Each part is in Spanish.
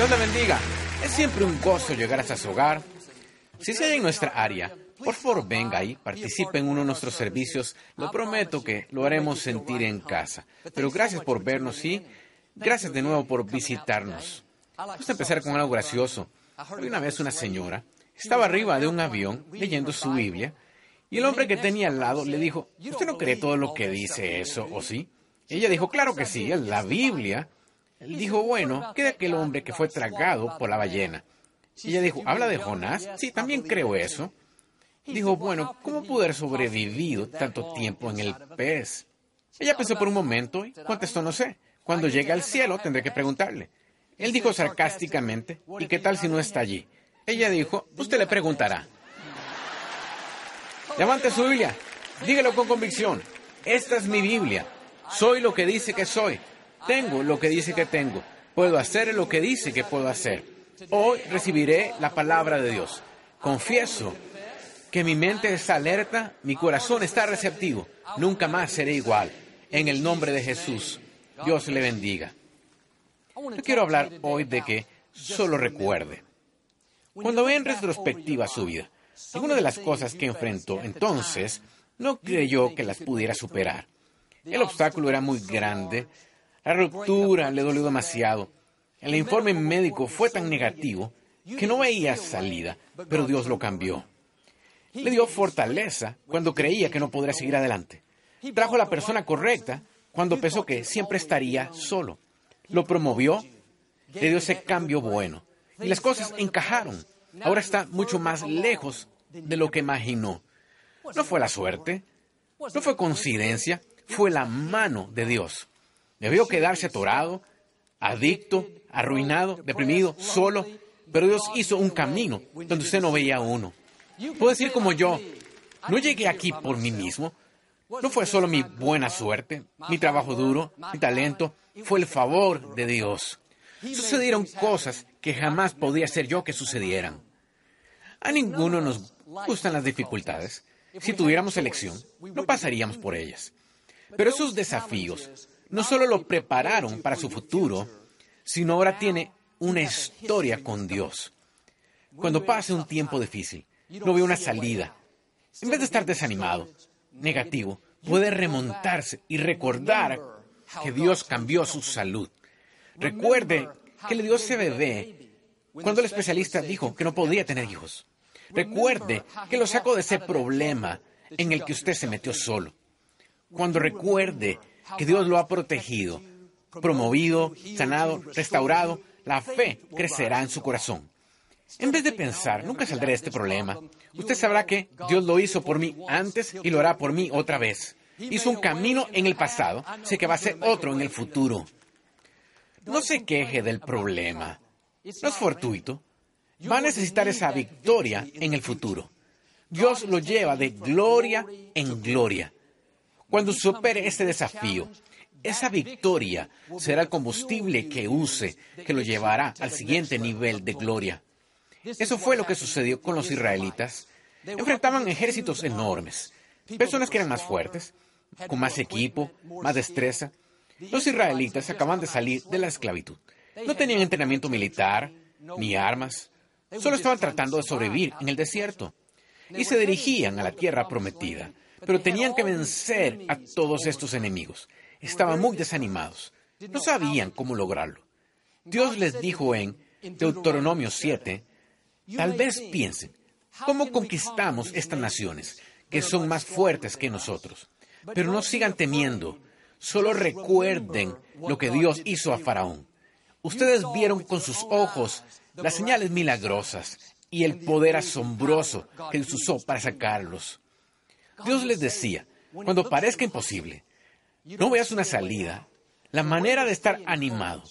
Dios la bendiga. Es siempre un gozo llegar hasta su hogar. Si se halla en nuestra área, por favor venga y participe en uno de nuestros servicios. Lo prometo que lo haremos sentir en casa. Pero gracias por vernos y gracias de nuevo por visitarnos. Vamos a empezar con algo gracioso. Una vez una señora estaba arriba de un avión leyendo su Biblia y el hombre que tenía al lado le dijo, ¿usted no cree todo lo que dice eso, o sí? Ella dijo, claro que sí, es la Biblia. Dijo, bueno, ¿qué de aquel hombre que fue tragado por la ballena? Y ella dijo, ¿habla de Jonás? Sí, también creo eso. Dijo, bueno, ¿cómo pudo haber sobrevivido tanto tiempo en el pez? Ella pensó por un momento y contestó, no sé. Cuando llegue al cielo tendré que preguntarle. Él dijo sarcásticamente, ¿y qué tal si no está allí? Ella dijo, usted le preguntará. Levante su Biblia, dígalo con convicción. Esta es mi Biblia. Soy lo que dice que soy. Tengo lo que dice que tengo. Puedo hacer lo que dice que puedo hacer. Hoy recibiré la palabra de Dios. Confieso que mi mente está alerta, mi corazón está receptivo. Nunca más seré igual. En el nombre de Jesús, Dios le bendiga. Yo quiero hablar hoy de que solo recuerde. Cuando ve en retrospectiva su vida, alguna de las cosas que enfrentó entonces no creyó que las pudiera superar. El obstáculo era muy grande, la ruptura le dolió demasiado, el informe médico fue tan negativo que no veía salida, pero Dios lo cambió. Le dio fortaleza cuando creía que no podría seguir adelante. Trajo a la persona correcta cuando pensó que siempre estaría solo. Lo promovió, le dio ese cambio bueno. Y las cosas encajaron. Ahora está mucho más lejos de lo que imaginó. No fue la suerte, no fue coincidencia, fue la mano de Dios. Debió quedarse atorado, adicto, arruinado, deprimido, solo, pero Dios hizo un camino donde usted no veía uno. Puedo decir como yo, no llegué aquí por mí mismo, no fue solo mi buena suerte, mi trabajo duro, mi talento, fue el favor de Dios. Sucedieron cosas que jamás podía ser yo que sucedieran. A ninguno nos gustan las dificultades. Si tuviéramos elección, no pasaríamos por ellas. Pero esos desafíos no solo lo prepararon para su futuro, sino ahora tiene una historia con Dios. Cuando pase un tiempo difícil, no ve una salida. En vez de estar desanimado, negativo, puede remontarse y recordar que Dios cambió su salud. Recuerde que le dio ese bebé cuando el especialista dijo que no podía tener hijos. Recuerde que lo sacó de ese problema en el que usted se metió solo. Cuando recuerde que Dios lo ha protegido, promovido, sanado, restaurado, la fe crecerá en su corazón. En vez de pensar, nunca saldré de este problema, usted sabrá que Dios lo hizo por mí antes y lo hará por mí otra vez. Hizo un camino en el pasado, sé que va a ser otro en el futuro. No se queje del problema. No es fortuito. Va a necesitar esa victoria en el futuro. Dios lo lleva de gloria en gloria. Cuando supere este desafío, esa victoria será el combustible que use, que lo llevará al siguiente nivel de gloria. Eso fue lo que sucedió con los israelitas. Enfrentaban ejércitos enormes, personas que eran más fuertes, con más equipo, más destreza. Los israelitas acaban de salir de la esclavitud. No tenían entrenamiento militar, ni armas. Solo estaban tratando de sobrevivir en el desierto. Y se dirigían a la tierra prometida. Pero tenían que vencer a todos estos enemigos. Estaban muy desanimados. No sabían cómo lograrlo. Dios les dijo en Deuteronomio 7, tal vez piensen, ¿cómo conquistamos estas naciones que son más fuertes que nosotros? Pero no sigan temiendo, solo recuerden lo que Dios hizo a Faraón. Ustedes vieron con sus ojos las señales milagrosas y el poder asombroso que usó para sacarlos. Dios les decía, cuando parezca imposible, no veas una salida, la manera de estar animado,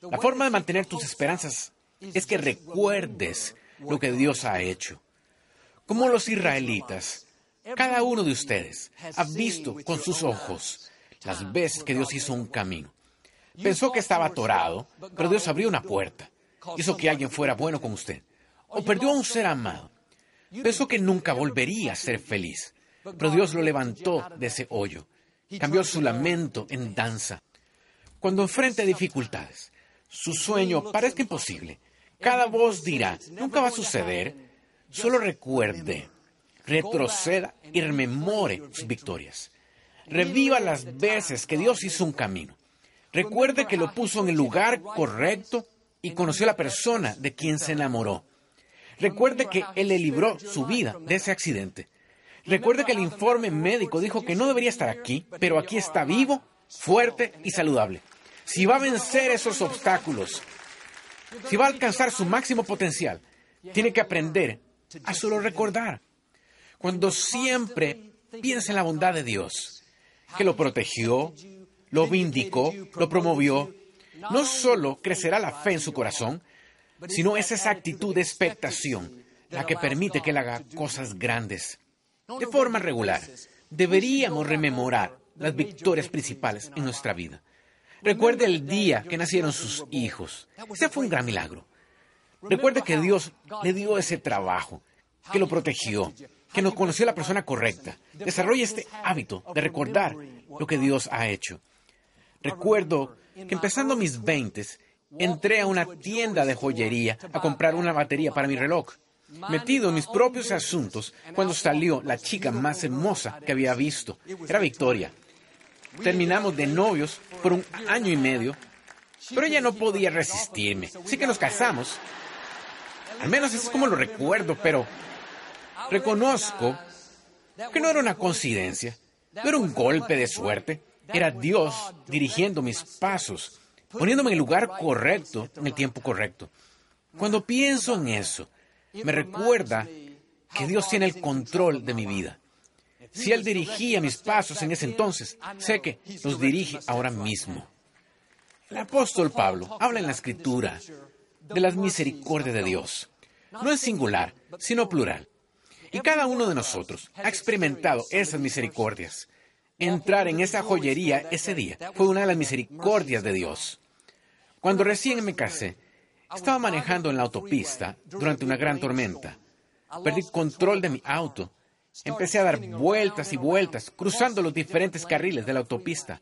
la forma de mantener tus esperanzas es que recuerdes lo que Dios ha hecho. Como los israelitas, cada uno de ustedes ha visto con sus ojos las veces que Dios hizo un camino. Pensó que estaba atorado, pero Dios abrió una puerta. Hizo que alguien fuera bueno con usted. O perdió a un ser amado. Pensó que nunca volvería a ser feliz, pero Dios lo levantó de ese hoyo. Cambió su lamento en danza. Cuando enfrente dificultades, su sueño parezca imposible. Cada voz dirá, nunca va a suceder. Solo recuerde, retroceda y rememore sus victorias. Reviva las veces que Dios hizo un camino. Recuerde que lo puso en el lugar correcto y conoció a la persona de quien se enamoró. Recuerde que Él le libró su vida de ese accidente. Recuerde que el informe médico dijo que no debería estar aquí, pero aquí está vivo, fuerte y saludable. Si va a vencer esos obstáculos, si va a alcanzar su máximo potencial, tiene que aprender a solo recordar. Cuando siempre piensa en la bondad de Dios, que lo protegió, lo vindicó, lo promovió, no solo crecerá la fe en su corazón, sino es esa actitud de expectación la que permite que él haga cosas grandes. De forma regular, deberíamos rememorar las victorias principales en nuestra vida. Recuerde el día que nacieron sus hijos. Ese fue un gran milagro. Recuerde que Dios le dio ese trabajo, que lo protegió, que nos conoció la persona correcta. Desarrolle este hábito de recordar lo que Dios ha hecho. Recuerdo que empezando mis veintes, entré a una tienda de joyería a comprar una batería para mi reloj. Metido en mis propios asuntos, cuando salió la chica más hermosa que había visto. Era Victoria. Terminamos de novios por un año y medio, pero ella no podía resistirme. Así que nos casamos. Al menos es como lo recuerdo, pero reconozco que no era una coincidencia, no era un golpe de suerte, era Dios dirigiendo mis pasos, poniéndome en el lugar correcto, en el tiempo correcto. Cuando pienso en eso, me recuerda que Dios tiene el control de mi vida. Si Él dirigía mis pasos en ese entonces, sé que los dirige ahora mismo. El apóstol Pablo habla en la escritura de las misericordias de Dios. No es singular, sino plural. Y cada uno de nosotros ha experimentado esas misericordias. Entrar en esa joyería ese día fue una de las misericordias de Dios. Cuando recién me casé, estaba manejando en la autopista durante una gran tormenta. Perdí control de mi auto Empecé a dar vueltas y vueltas, cruzando los diferentes carriles de la autopista.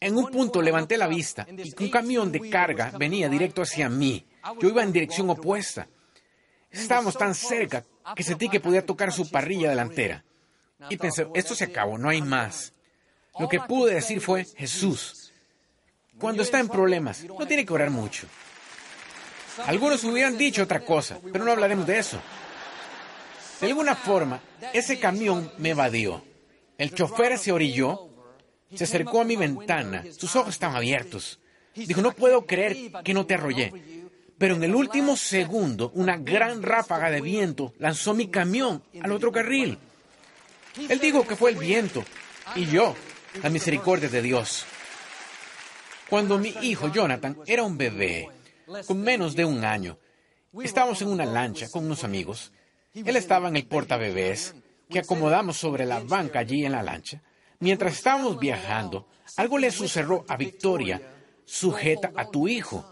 En un punto levanté la vista y un camión de carga venía directo hacia mí. Yo iba en dirección opuesta. Estábamos tan cerca que sentí que podía tocar su parrilla delantera. Y pensé, esto se acabó, no hay más. Lo que pude decir fue, Jesús, cuando está en problemas, no tiene que orar mucho. Algunos hubieran dicho otra cosa, pero no hablaremos de eso. De alguna forma, ese camión me evadió. El chofer se orilló, se acercó a mi ventana, sus ojos estaban abiertos. Dijo, no puedo creer que no te arrollé. Pero en el último segundo, una gran ráfaga de viento lanzó mi camión al otro carril. Él dijo que fue el viento y yo, la misericordia de Dios. Cuando mi hijo Jonathan era un bebé, con menos de un año, estábamos en una lancha con unos amigos él estaba en el portabebés que acomodamos sobre la banca allí en la lancha. Mientras estábamos viajando, algo le sucedió a Victoria, sujeta a tu hijo.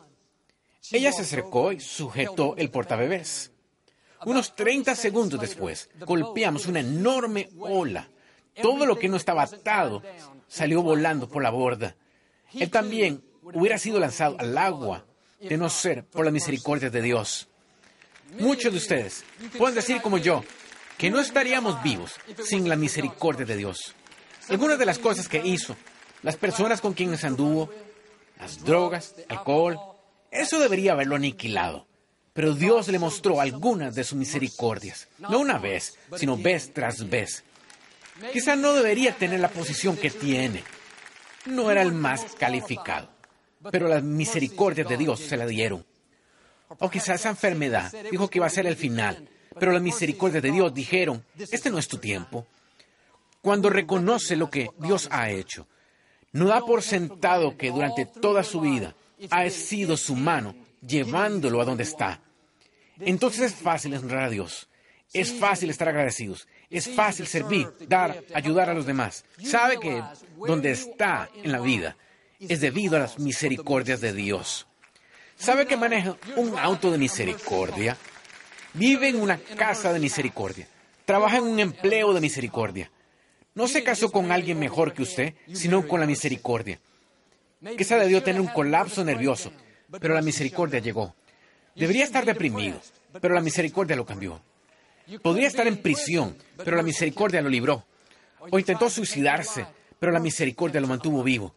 Ella se acercó y sujetó el portabebés. Unos 30 segundos después, golpeamos una enorme ola. Todo lo que no estaba atado salió volando por la borda. Él también hubiera sido lanzado al agua, de no ser por la misericordia de Dios. Muchos de ustedes pueden decir como yo que no estaríamos vivos sin la misericordia de Dios. Algunas de las cosas que hizo, las personas con quienes anduvo, las drogas, alcohol, eso debería haberlo aniquilado. Pero Dios le mostró algunas de sus misericordias, no una vez, sino vez tras vez. Quizá no debería tener la posición que tiene. No era el más calificado, pero las misericordias de Dios se la dieron. O quizás esa enfermedad dijo que iba a ser el final, pero la misericordia de Dios dijeron, este no es tu tiempo. Cuando reconoce lo que Dios ha hecho, no da por sentado que durante toda su vida ha sido su mano llevándolo a donde está. Entonces es fácil honrar a Dios. Es fácil estar agradecidos. Es fácil servir, dar, ayudar a los demás. Sabe que donde está en la vida es debido a las misericordias de Dios. ¿Sabe que maneja un auto de misericordia? Vive en una casa de misericordia. Trabaja en un empleo de misericordia. No se casó con alguien mejor que usted, sino con la misericordia. Quizá debió tener un colapso nervioso, pero la misericordia llegó. Debería estar deprimido, pero la misericordia lo cambió. Podría estar en prisión, pero la misericordia lo libró. O intentó suicidarse, pero la misericordia lo mantuvo vivo.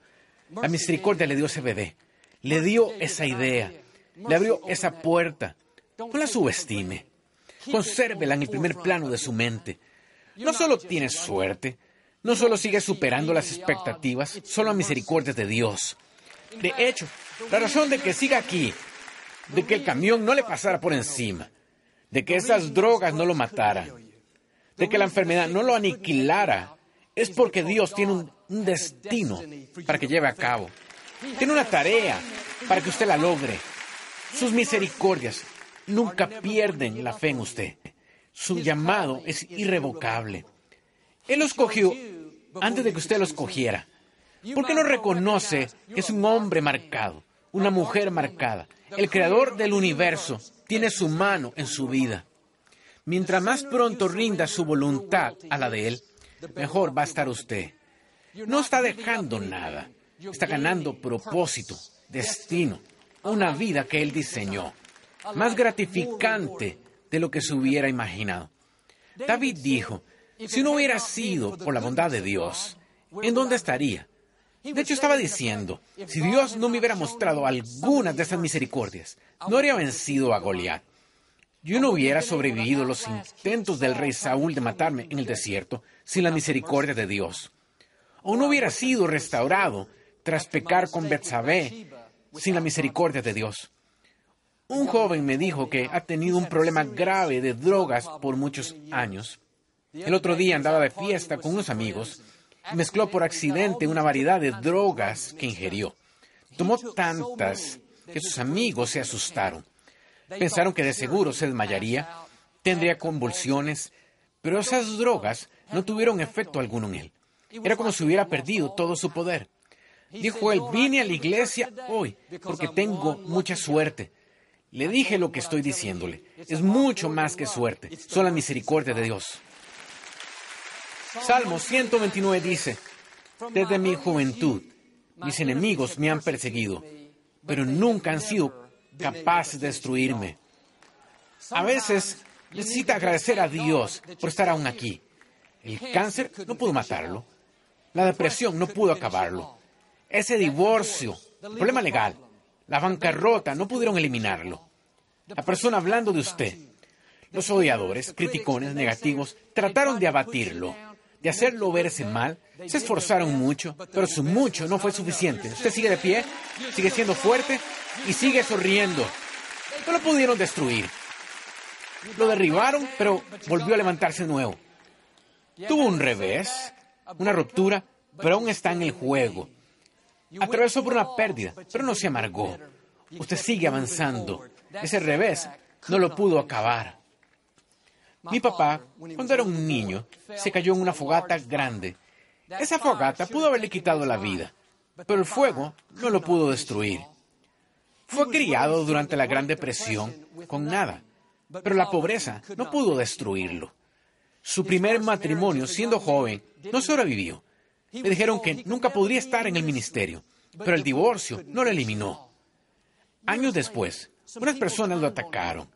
La misericordia le dio ese bebé, le dio esa idea, le abrió esa puerta. No la subestime. Consérvela en el primer plano de su mente. No solo tiene suerte, no solo sigue superando las expectativas, solo a misericordia de Dios. De hecho, la razón de que siga aquí, de que el camión no le pasara por encima, de que esas drogas no lo mataran, de que la enfermedad no lo aniquilara, es porque Dios tiene un, destino para que lleve a cabo. Tiene una tarea para que usted la logre. Sus misericordias nunca pierden la fe en usted. Su llamado es irrevocable. Él lo escogió antes de que usted lo escogiera. ¿Por qué no reconoce que es un hombre marcado, una mujer marcada? El creador del universo tiene su mano en su vida. Mientras más pronto rinda su voluntad a la de Él, mejor va a estar usted. No está dejando nada, está ganando propósito, destino, una vida que Él diseñó, más gratificante de lo que se hubiera imaginado. David dijo, si no hubiera sido por la bondad de Dios, ¿en dónde estaría? De hecho, estaba diciendo, si Dios no me hubiera mostrado algunas de esas misericordias, no habría vencido a Goliat. Yo no hubiera sobrevivido los intentos del rey Saúl de matarme en el desierto sin la misericordia de Dios. O no hubiera sido restaurado tras pecar con Betsabé sin la misericordia de Dios. Un joven me dijo que ha tenido un problema grave de drogas por muchos años el otro día andaba de fiesta con unos amigos y mezcló por accidente una variedad de drogas que ingirió. Tomó tantas que sus amigos se asustaron. Pensaron que de seguro se desmayaría, tendría convulsiones, pero esas drogas no tuvieron efecto alguno en él. Era como si hubiera perdido todo su poder. Dijo él, vine a la iglesia hoy porque tengo mucha suerte. Le dije lo que estoy diciéndole. Es mucho más que suerte. Son la misericordia de Dios. Salmo 129 dice, desde mi juventud mis enemigos me han perseguido, pero nunca han sido capaces de destruirme. A veces necesita agradecer a Dios por estar aún aquí. El cáncer no pudo matarlo. La depresión no pudo acabarlo. Ese divorcio, el problema legal, la bancarrota no pudieron eliminarlo. La persona hablando de usted, los odiadores, criticones, negativos, trataron de abatirlo de hacerlo verse mal. Se esforzaron mucho, pero su mucho no fue suficiente. Usted sigue de pie, sigue siendo fuerte y sigue sonriendo. No lo pudieron destruir. Lo derribaron, pero volvió a levantarse de nuevo. Tuvo un revés, una ruptura, pero aún está en el juego. Atravesó por una pérdida, pero no se amargó. Usted sigue avanzando. Ese revés no lo pudo acabar. Mi papá, cuando era un niño, se cayó en una fogata grande. Esa fogata pudo haberle quitado la vida, pero el fuego no lo pudo destruir. Fue criado durante la Gran Depresión con nada, pero la pobreza no pudo destruirlo. Su primer matrimonio, siendo joven, no sobrevivió. Le dijeron que nunca podría estar en el ministerio, pero el divorcio no lo eliminó. Años después, unas personas lo atacaron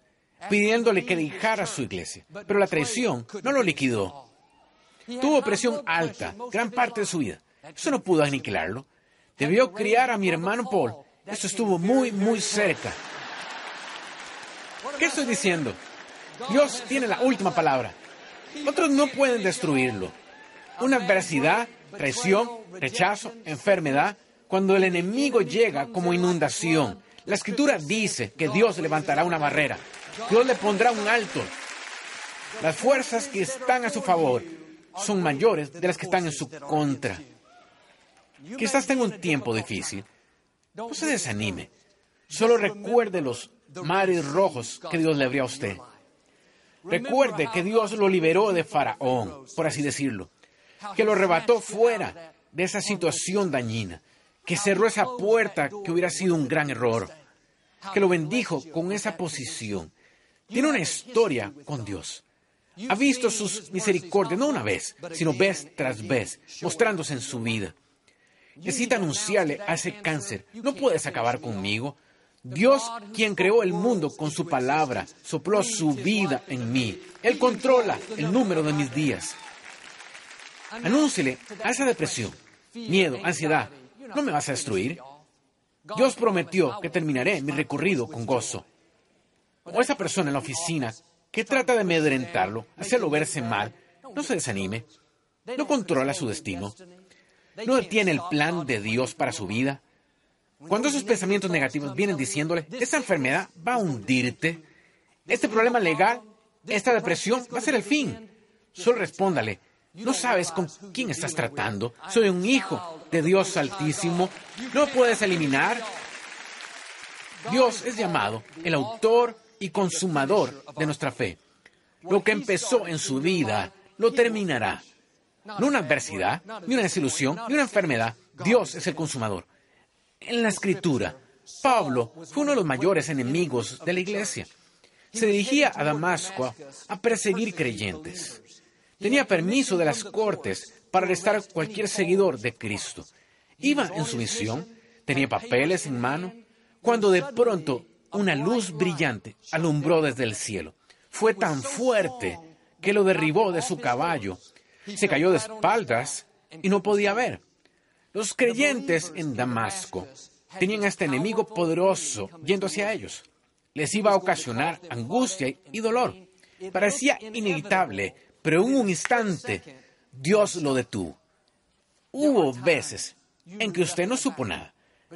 pidiéndole que dejara su iglesia. Pero la traición no lo liquidó. Tuvo presión alta gran parte de su vida. Eso no pudo aniquilarlo. Debió criar a mi hermano Paul. Eso estuvo muy, muy cerca. ¿Qué estoy diciendo? Dios tiene la última palabra. Otros no pueden destruirlo. Una adversidad, traición, rechazo, enfermedad, cuando el enemigo llega como inundación. La escritura dice que Dios levantará una barrera. Dios le pondrá un alto. Las fuerzas que están a su favor son mayores de las que están en su contra. Quizás tenga un tiempo difícil. No se desanime. Solo recuerde los mares rojos que Dios le abrió a usted. Recuerde que Dios lo liberó de Faraón, por así decirlo, que lo arrebató fuera de esa situación dañina, que cerró esa puerta que hubiera sido un gran error, que lo bendijo con esa posición, tiene una historia con Dios. Ha visto sus misericordias no una vez, sino vez tras vez, mostrándose en su vida. Necesita anunciarle a ese cáncer, no puedes acabar conmigo, Dios, quien creó el mundo con su palabra, sopló su vida en mí. Él controla el número de mis días. Anúncele a esa depresión, miedo, ansiedad, no me vas a destruir. Dios prometió que terminaré mi recorrido con gozo. O esa persona en la oficina que trata de amedrentarlo, hacerlo verse mal, no se desanime. No controla su destino. No tiene el plan de Dios para su vida. Cuando esos pensamientos negativos vienen diciéndole, esta enfermedad va a hundirte, este problema legal, esta depresión va a ser el fin, solo respóndale, no sabes con quién estás tratando, soy un hijo de Dios altísimo, no puedes eliminar. Dios es llamado el autor y consumador de nuestra fe. Lo que empezó en su vida lo terminará. No una adversidad, ni una desilusión, ni una enfermedad. Dios es el consumador. En la escritura, Pablo fue uno de los mayores enemigos de la iglesia. Se dirigía a Damasco a perseguir creyentes. Tenía permiso de las cortes para arrestar a cualquier seguidor de Cristo. Iba en su misión, tenía papeles en mano, cuando de pronto una luz brillante alumbró desde el cielo. Fue tan fuerte que lo derribó de su caballo. Se cayó de espaldas y no podía ver. Los creyentes en Damasco tenían a este enemigo poderoso yendo hacia ellos. Les iba a ocasionar angustia y dolor. Parecía inevitable, pero en un instante Dios lo detuvo. Hubo veces en que usted no supo nada,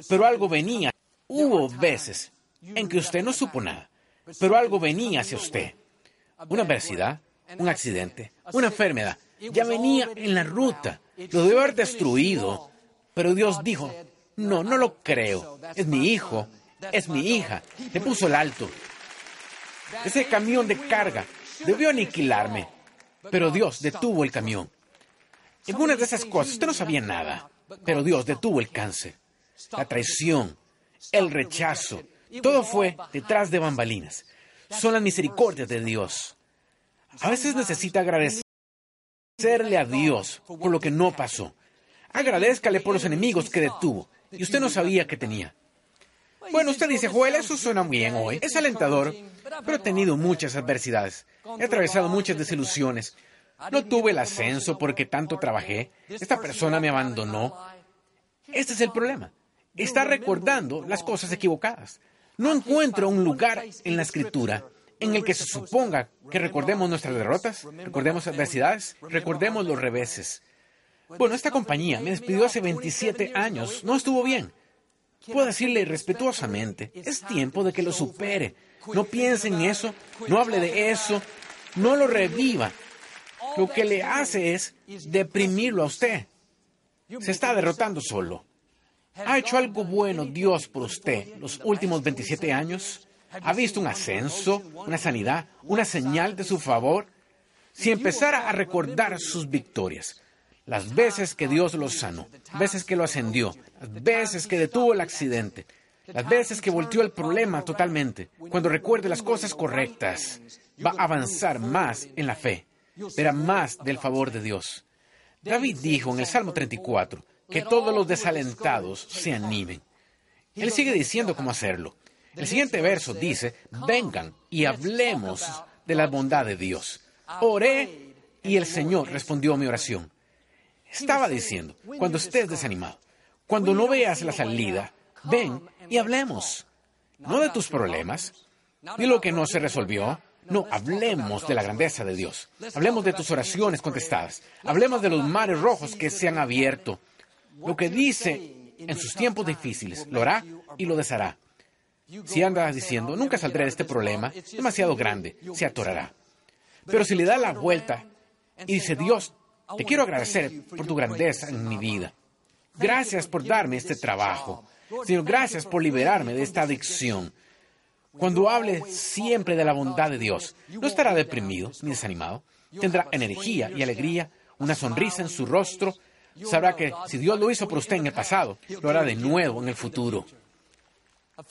pero algo venía. Hubo veces en que usted no supo nada, pero algo venía hacia usted. Una adversidad, un accidente, una enfermedad, ya venía en la ruta. Lo debe haber destruido, pero Dios dijo, no, no lo creo. Es mi hijo, es mi hija. Le puso el alto. Ese camión de carga debió aniquilarme, pero Dios detuvo el camión. En una de esas cosas usted no sabía nada, pero Dios detuvo el cáncer, la traición, el rechazo, todo fue detrás de bambalinas. Son las misericordias de Dios. A veces necesita agradecerle a Dios por lo que no pasó. Agradezcale por los enemigos que detuvo y usted no sabía que tenía. Bueno, usted dice, Joel, eso suena muy bien hoy. Es alentador, pero he tenido muchas adversidades. He atravesado muchas desilusiones. No tuve el ascenso porque tanto trabajé. Esta persona me abandonó. Este es el problema. Está recordando las cosas equivocadas. No encuentro un lugar en la escritura en el que se suponga que recordemos nuestras derrotas, recordemos adversidades, recordemos los reveses. Bueno, esta compañía me despidió hace 27 años, no estuvo bien. Puedo decirle respetuosamente, es tiempo de que lo supere. No piense en eso, no hable de eso, no lo reviva. Lo que le hace es deprimirlo a usted. Se está derrotando solo. ¿Ha hecho algo bueno Dios por usted los últimos 27 años? ¿Ha visto un ascenso, una sanidad, una señal de su favor? Si empezara a recordar sus victorias, las veces que Dios lo sanó, veces que lo ascendió, las veces que detuvo el accidente, las veces que volteó el problema totalmente, cuando recuerde las cosas correctas, va a avanzar más en la fe, verá más del favor de Dios. David dijo en el Salmo 34, que todos los desalentados se animen. Él sigue diciendo cómo hacerlo. El siguiente verso dice, vengan y hablemos de la bondad de Dios. Oré y el Señor respondió a mi oración. Estaba diciendo, cuando estés desanimado, cuando no veas la salida, ven y hablemos. No de tus problemas, ni lo que no se resolvió. No, hablemos de la grandeza de Dios. Hablemos de tus oraciones contestadas. Hablemos de los mares rojos que se han abierto lo que dice en sus tiempos difíciles, lo hará y lo deshará. Si anda diciendo, nunca saldré de este problema, demasiado grande, se atorará. Pero si le da la vuelta y dice, Dios, te quiero agradecer por tu grandeza en mi vida. Gracias por darme este trabajo. Señor, gracias por liberarme de esta adicción. Cuando hable siempre de la bondad de Dios, no estará deprimido ni desanimado. Tendrá energía y alegría, una sonrisa en su rostro sabrá que si Dios lo hizo por usted en el pasado, lo hará de nuevo en el futuro.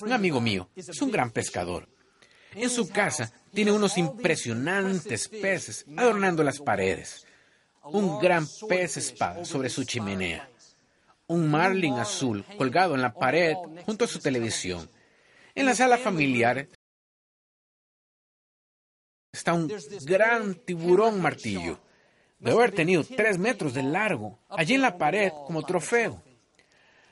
Un amigo mío es un gran pescador. En su casa tiene unos impresionantes peces adornando las paredes. Un gran pez espada sobre su chimenea. Un marlin azul colgado en la pared junto a su televisión. En la sala familiar está un gran tiburón martillo. Debe haber tenido tres metros de largo, allí en la pared como trofeo.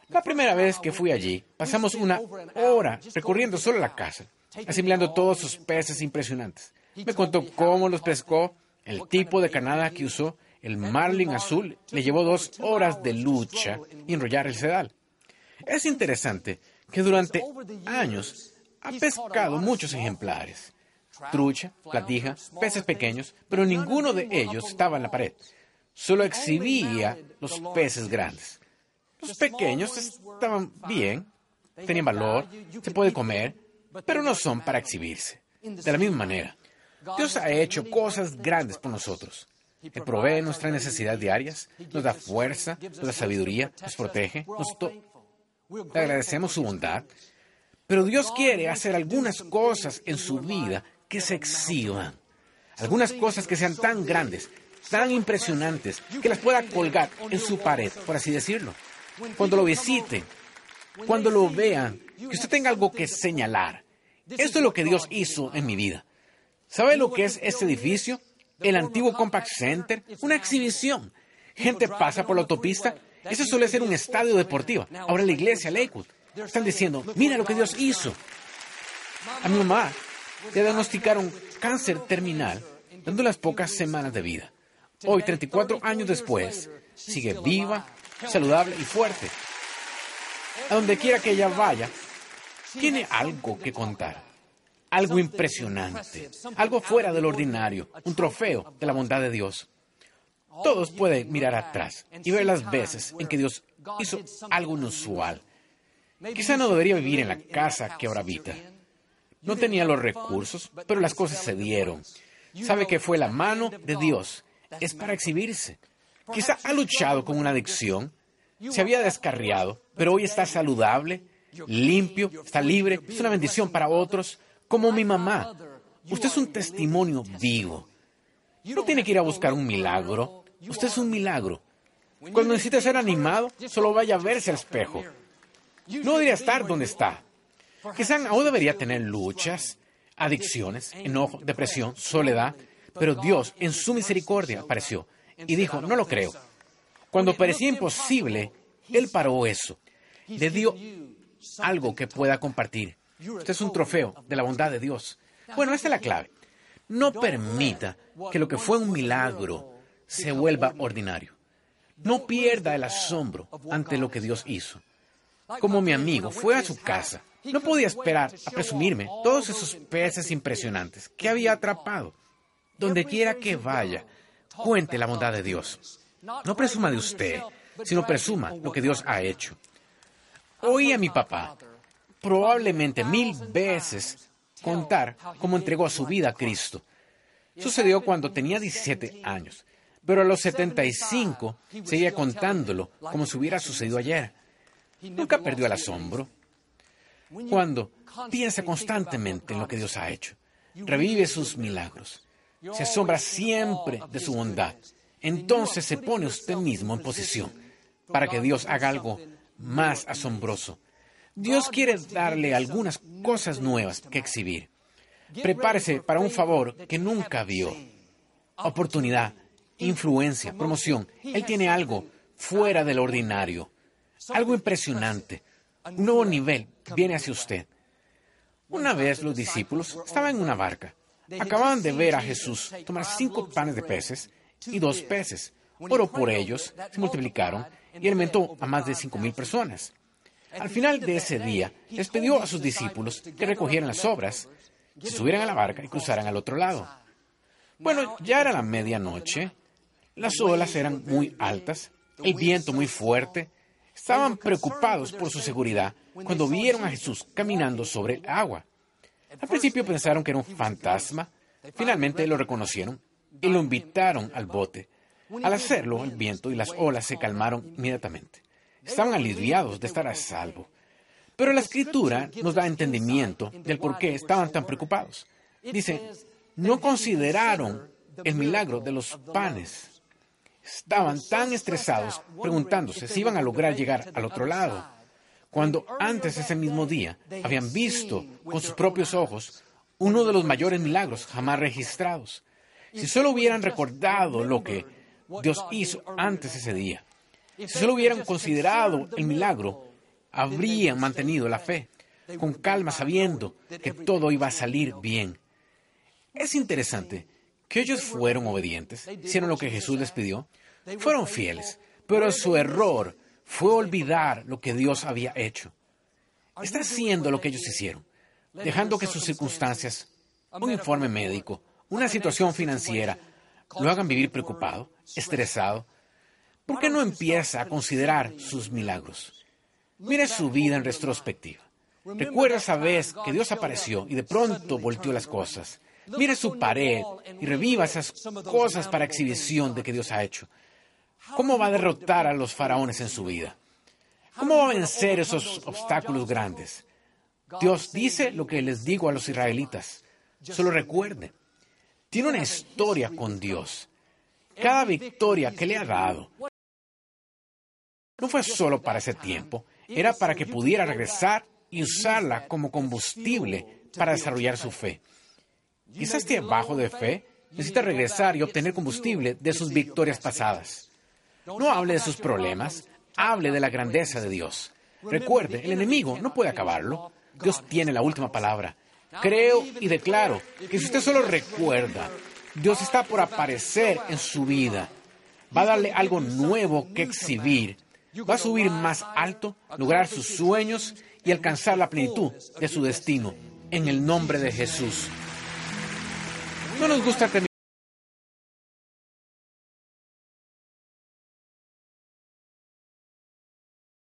La primera vez que fui allí, pasamos una hora recorriendo solo la casa, asimilando todos sus peces impresionantes. Me contó cómo los pescó, el tipo de canada que usó, el marlin azul, le llevó dos horas de lucha y enrollar el sedal. Es interesante que durante años ha pescado muchos ejemplares. Trucha, platija, peces pequeños, pero ninguno de ellos estaba en la pared. Solo exhibía los peces grandes. Los pequeños estaban bien, tenían valor, se puede comer, pero no son para exhibirse. De la misma manera, Dios ha hecho cosas grandes por nosotros. Él provee nuestras necesidades diarias, nos da fuerza, nos da sabiduría, nos protege, nos le agradecemos su bondad. Pero Dios quiere hacer algunas cosas en su vida que se exhiban. Algunas cosas que sean tan grandes, tan impresionantes, que las pueda colgar en su pared, por así decirlo. Cuando lo visiten, cuando lo vean, que usted tenga algo que señalar. Esto es lo que Dios hizo en mi vida. ¿Sabe lo que es este edificio? El antiguo Compact Center, una exhibición. Gente pasa por la autopista. Eso suele ser un estadio deportivo. Ahora la iglesia, Lakewood, están diciendo, mira lo que Dios hizo. A mi mamá le diagnosticaron cáncer terminal, dando las pocas semanas de vida. Hoy, 34 años después, sigue viva, saludable y fuerte. A donde quiera que ella vaya, tiene algo que contar. Algo impresionante, algo fuera del ordinario, un trofeo de la bondad de Dios. Todos pueden mirar atrás y ver las veces en que Dios hizo algo inusual. Quizá no debería vivir en la casa que ahora habita. No tenía los recursos, pero las cosas se dieron. Sabe que fue la mano de Dios. Es para exhibirse. Quizá ha luchado con una adicción, se había descarriado, pero hoy está saludable, limpio, está libre, es una bendición para otros como mi mamá. Usted es un testimonio vivo. No tiene que ir a buscar un milagro. Usted es un milagro. Cuando necesite ser animado, solo vaya a verse al espejo. No debería estar donde está. Quizá aún debería tener luchas, adicciones, enojo, depresión, soledad, pero Dios en su misericordia apareció y dijo, no lo creo. Cuando parecía imposible, Él paró eso. Le dio algo que pueda compartir. Usted es un trofeo de la bondad de Dios. Bueno, esta es la clave. No permita que lo que fue un milagro se vuelva ordinario. No pierda el asombro ante lo que Dios hizo. Como mi amigo fue a su casa, no podía esperar a presumirme todos esos peces impresionantes que había atrapado. Donde quiera que vaya, cuente la bondad de Dios. No presuma de usted, sino presuma lo que Dios ha hecho. Oí a mi papá probablemente mil veces contar cómo entregó su vida a Cristo. Sucedió cuando tenía 17 años, pero a los 75 seguía contándolo como si hubiera sucedido ayer. Nunca perdió el asombro. Cuando piensa constantemente en lo que Dios ha hecho, revive sus milagros, se asombra siempre de su bondad, entonces se pone usted mismo en posición para que Dios haga algo más asombroso Dios quiere darle algunas cosas nuevas que exhibir. Prepárese para un favor que nunca vio. Oportunidad, influencia, promoción. Él tiene algo fuera del ordinario, algo impresionante. Un nuevo nivel viene hacia usted. Una vez los discípulos estaban en una barca. Acababan de ver a Jesús tomar cinco panes de peces y dos peces. Oró por ellos, se multiplicaron y alimentó a más de cinco mil personas. Al final de ese día, les pidió a sus discípulos que recogieran las obras, se subieran a la barca y cruzaran al otro lado. Bueno, ya era la medianoche, las olas eran muy altas, el viento muy fuerte, estaban preocupados por su seguridad cuando vieron a Jesús caminando sobre el agua. Al principio pensaron que era un fantasma, finalmente lo reconocieron y lo invitaron al bote. Al hacerlo, el viento y las olas se calmaron inmediatamente. Estaban aliviados de estar a salvo. Pero la escritura nos da entendimiento del por qué estaban tan preocupados. Dice, no consideraron el milagro de los panes. Estaban tan estresados preguntándose si iban a lograr llegar al otro lado. cuando antes ese mismo día habían visto con sus propios ojos uno de los mayores milagros jamás registrados. Si solo hubieran recordado lo que Dios hizo antes ese día, si solo hubieran considerado el milagro, habrían mantenido la fe, con calma sabiendo que todo iba a salir bien. Es interesante que ellos fueron obedientes, hicieron lo que Jesús les pidió, fueron fieles, pero su error fue olvidar lo que Dios había hecho. Está haciendo lo que ellos hicieron, dejando que sus circunstancias, un informe médico, una situación financiera, lo hagan vivir preocupado, estresado. ¿Por qué no empieza a considerar sus milagros? Mire su vida en retrospectiva. Recuerda esa vez que Dios apareció y de pronto volteó las cosas. Mire su pared y reviva esas cosas para exhibición de que Dios ha hecho. ¿Cómo va a derrotar a los faraones en su vida? ¿Cómo va a vencer esos obstáculos grandes? Dios dice lo que les digo a los israelitas. Solo recuerde, tiene una historia con Dios. Cada victoria que le ha dado no fue solo para ese tiempo, era para que pudiera regresar y usarla como combustible para desarrollar su fe. Quizás esté bajo de fe, necesita regresar y obtener combustible de sus victorias pasadas. No hable de sus problemas, hable de la grandeza de Dios. Recuerde, el enemigo no puede acabarlo. Dios tiene la última palabra. Creo y declaro que si usted solo recuerda, Dios está por aparecer en su vida. Va a darle algo nuevo que exhibir. Va a subir más alto, lograr sus sueños y alcanzar la plenitud de su destino. En el nombre de Jesús. No nos gusta terminar